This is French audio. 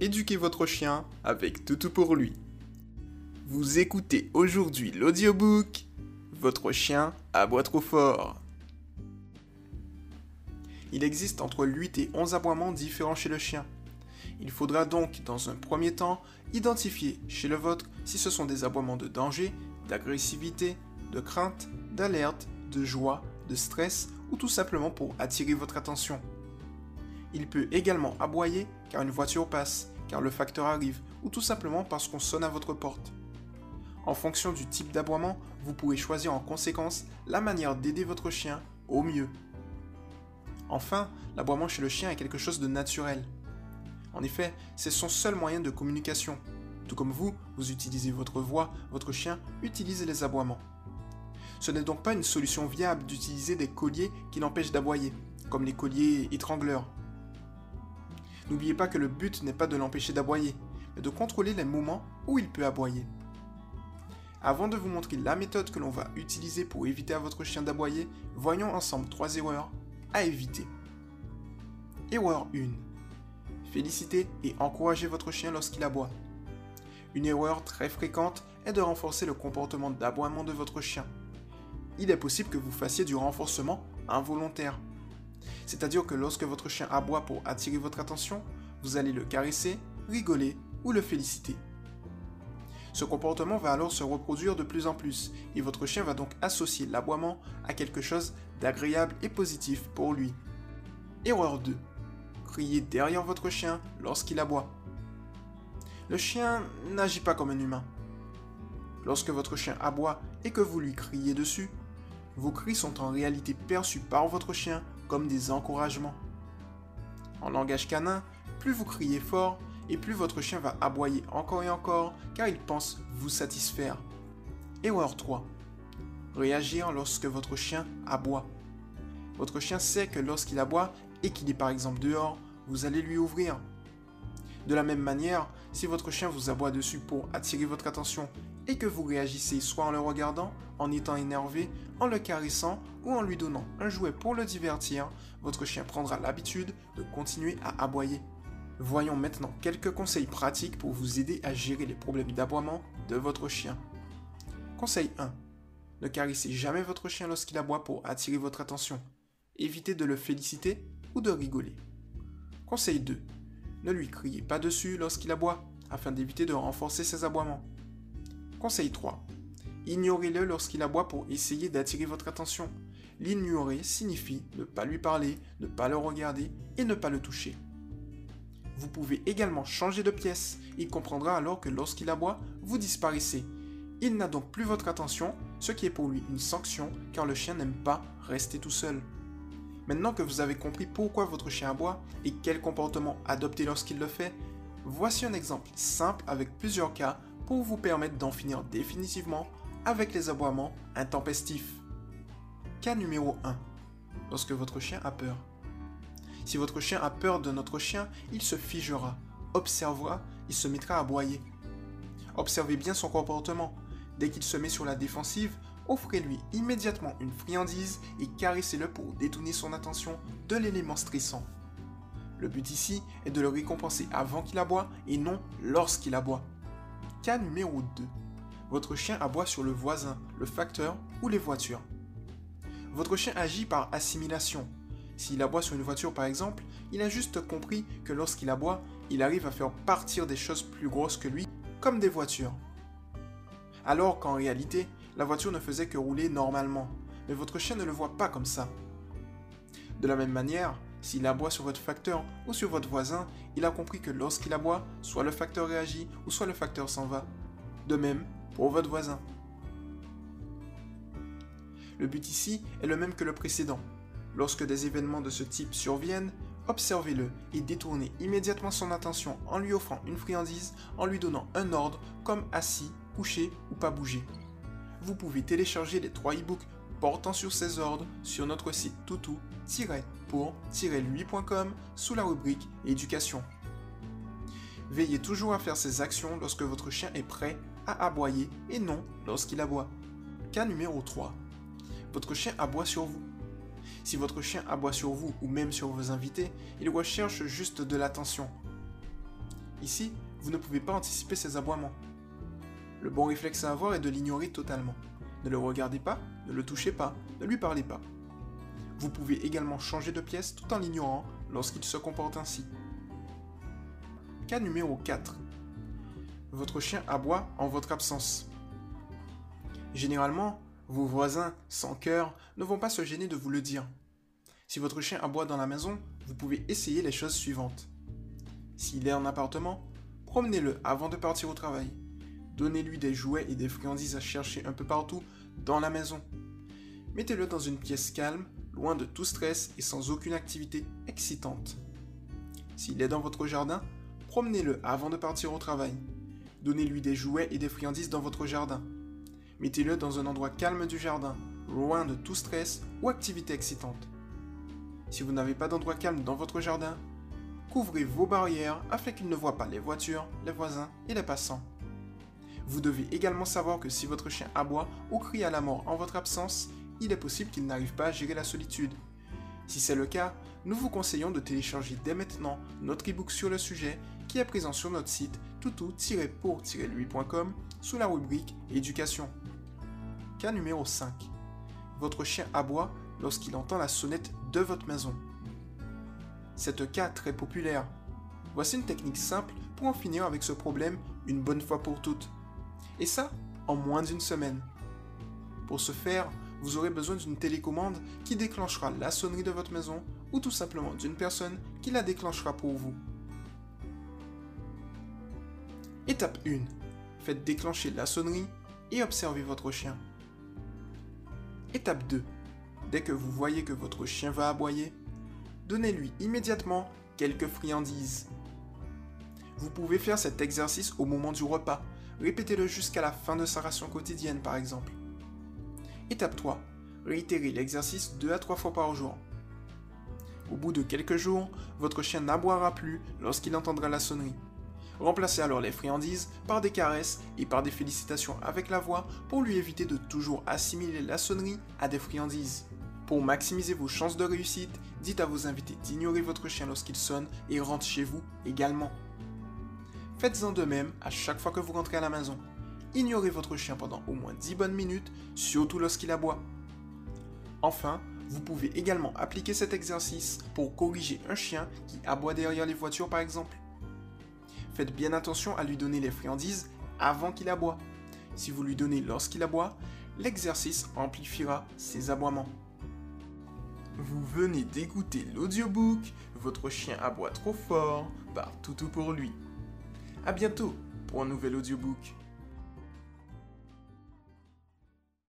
éduquez votre chien avec Toutou pour lui. Vous écoutez aujourd'hui l'audiobook Votre chien aboie trop fort. Il existe entre 8 et 11 aboiements différents chez le chien. Il faudra donc, dans un premier temps, identifier chez le vôtre si ce sont des aboiements de danger, d'agressivité, de crainte, d'alerte, de joie, de stress ou tout simplement pour attirer votre attention. Il peut également aboyer car une voiture passe, car le facteur arrive, ou tout simplement parce qu'on sonne à votre porte. En fonction du type d'aboiement, vous pouvez choisir en conséquence la manière d'aider votre chien au mieux. Enfin, l'aboiement chez le chien est quelque chose de naturel. En effet, c'est son seul moyen de communication. Tout comme vous, vous utilisez votre voix, votre chien utilise les aboiements. Ce n'est donc pas une solution viable d'utiliser des colliers qui l'empêchent d'aboyer, comme les colliers étrangleurs. N'oubliez pas que le but n'est pas de l'empêcher d'aboyer, mais de contrôler les moments où il peut aboyer. Avant de vous montrer la méthode que l'on va utiliser pour éviter à votre chien d'aboyer, voyons ensemble trois erreurs à éviter. Erreur 1. Féliciter et encourager votre chien lorsqu'il aboie. Une erreur très fréquente est de renforcer le comportement d'aboiement de votre chien. Il est possible que vous fassiez du renforcement involontaire. C'est-à-dire que lorsque votre chien aboie pour attirer votre attention, vous allez le caresser, rigoler ou le féliciter. Ce comportement va alors se reproduire de plus en plus et votre chien va donc associer l'aboiement à quelque chose d'agréable et positif pour lui. Erreur 2. Criez derrière votre chien lorsqu'il aboie. Le chien n'agit pas comme un humain. Lorsque votre chien aboie et que vous lui criez dessus, vos cris sont en réalité perçus par votre chien des encouragements. En langage canin, plus vous criez fort et plus votre chien va aboyer encore et encore car il pense vous satisfaire. Erreur 3. Réagir lorsque votre chien aboie. Votre chien sait que lorsqu'il aboie et qu'il est par exemple dehors, vous allez lui ouvrir. De la même manière, si votre chien vous aboie dessus pour attirer votre attention et que vous réagissez soit en le regardant, en étant énervé, en le caressant ou en lui donnant un jouet pour le divertir, votre chien prendra l'habitude de continuer à aboyer. Voyons maintenant quelques conseils pratiques pour vous aider à gérer les problèmes d'aboiement de votre chien. Conseil 1. Ne caressez jamais votre chien lorsqu'il aboie pour attirer votre attention. Évitez de le féliciter ou de rigoler. Conseil 2. Ne lui criez pas dessus lorsqu'il aboie, afin d'éviter de renforcer ses aboiements. Conseil 3. Ignorez-le lorsqu'il aboie pour essayer d'attirer votre attention. L'ignorer signifie ne pas lui parler, ne pas le regarder et ne pas le toucher. Vous pouvez également changer de pièce. Il comprendra alors que lorsqu'il aboie, vous disparaissez. Il n'a donc plus votre attention, ce qui est pour lui une sanction car le chien n'aime pas rester tout seul. Maintenant que vous avez compris pourquoi votre chien aboie et quel comportement adopter lorsqu'il le fait, voici un exemple simple avec plusieurs cas pour vous permettre d'en finir définitivement avec les aboiements intempestifs. Cas numéro 1. Lorsque votre chien a peur. Si votre chien a peur de notre chien, il se figera, observera, il se mettra à aboyer. Observez bien son comportement. Dès qu'il se met sur la défensive, offrez-lui immédiatement une friandise et caressez-le pour détourner son attention de l'élément stressant. Le but ici est de le récompenser avant qu'il aboie et non lorsqu'il aboie. Cas numéro 2. Votre chien aboie sur le voisin, le facteur ou les voitures. Votre chien agit par assimilation. S'il aboie sur une voiture par exemple, il a juste compris que lorsqu'il aboie, il arrive à faire partir des choses plus grosses que lui, comme des voitures. Alors qu'en réalité, la voiture ne faisait que rouler normalement, mais votre chien ne le voit pas comme ça. De la même manière, s'il aboie sur votre facteur ou sur votre voisin, il a compris que lorsqu'il aboie, soit le facteur réagit ou soit le facteur s'en va. De même pour votre voisin. Le but ici est le même que le précédent. Lorsque des événements de ce type surviennent, observez-le et détournez immédiatement son attention en lui offrant une friandise, en lui donnant un ordre comme assis, couché ou pas bouger. Vous pouvez télécharger les trois e-books portant sur ces ordres sur notre site toutou-pour-lui.com sous la rubrique Éducation. Veillez toujours à faire ces actions lorsque votre chien est prêt à aboyer et non lorsqu'il aboie. Cas numéro 3. Votre chien aboie sur vous. Si votre chien aboie sur vous ou même sur vos invités, il recherche juste de l'attention. Ici, vous ne pouvez pas anticiper ces aboiements. Le bon réflexe à avoir est de l'ignorer totalement. Ne le regardez pas, ne le touchez pas, ne lui parlez pas. Vous pouvez également changer de pièce tout en l'ignorant lorsqu'il se comporte ainsi. Cas numéro 4. Votre chien aboie en votre absence. Généralement, vos voisins, sans cœur, ne vont pas se gêner de vous le dire. Si votre chien aboie dans la maison, vous pouvez essayer les choses suivantes. S'il est en appartement, promenez-le avant de partir au travail. Donnez-lui des jouets et des friandises à chercher un peu partout dans la maison. Mettez-le dans une pièce calme, loin de tout stress et sans aucune activité excitante. S'il est dans votre jardin, promenez-le avant de partir au travail. Donnez-lui des jouets et des friandises dans votre jardin. Mettez-le dans un endroit calme du jardin, loin de tout stress ou activité excitante. Si vous n'avez pas d'endroit calme dans votre jardin, couvrez vos barrières afin qu'il ne voit pas les voitures, les voisins et les passants. Vous devez également savoir que si votre chien aboie ou crie à la mort en votre absence, il est possible qu'il n'arrive pas à gérer la solitude. Si c'est le cas, nous vous conseillons de télécharger dès maintenant notre ebook sur le sujet qui est présent sur notre site toutou-pour-lui.com sous la rubrique Éducation. Cas numéro 5. Votre chien aboie lorsqu'il entend la sonnette de votre maison. C'est un cas très populaire. Voici une technique simple pour en finir avec ce problème une bonne fois pour toutes. Et ça, en moins d'une semaine. Pour ce faire, vous aurez besoin d'une télécommande qui déclenchera la sonnerie de votre maison ou tout simplement d'une personne qui la déclenchera pour vous. Étape 1. Faites déclencher la sonnerie et observez votre chien. Étape 2. Dès que vous voyez que votre chien va aboyer, donnez-lui immédiatement quelques friandises. Vous pouvez faire cet exercice au moment du repas. Répétez-le jusqu'à la fin de sa ration quotidienne par exemple. Étape 3. Réitérez l'exercice 2 à 3 fois par jour. Au bout de quelques jours, votre chien n'aboiera plus lorsqu'il entendra la sonnerie. Remplacez alors les friandises par des caresses et par des félicitations avec la voix pour lui éviter de toujours assimiler la sonnerie à des friandises. Pour maximiser vos chances de réussite, dites à vos invités d'ignorer votre chien lorsqu'il sonne et rentre chez vous également. Faites-en de même à chaque fois que vous rentrez à la maison. Ignorez votre chien pendant au moins 10 bonnes minutes, surtout lorsqu'il aboie. Enfin, vous pouvez également appliquer cet exercice pour corriger un chien qui aboie derrière les voitures par exemple. Faites bien attention à lui donner les friandises avant qu'il aboie. Si vous lui donnez lorsqu'il aboie, l'exercice amplifiera ses aboiements. Vous venez d'écouter l'audiobook Votre chien aboie trop fort par Toutou pour lui. A bientôt pour un nouvel audiobook.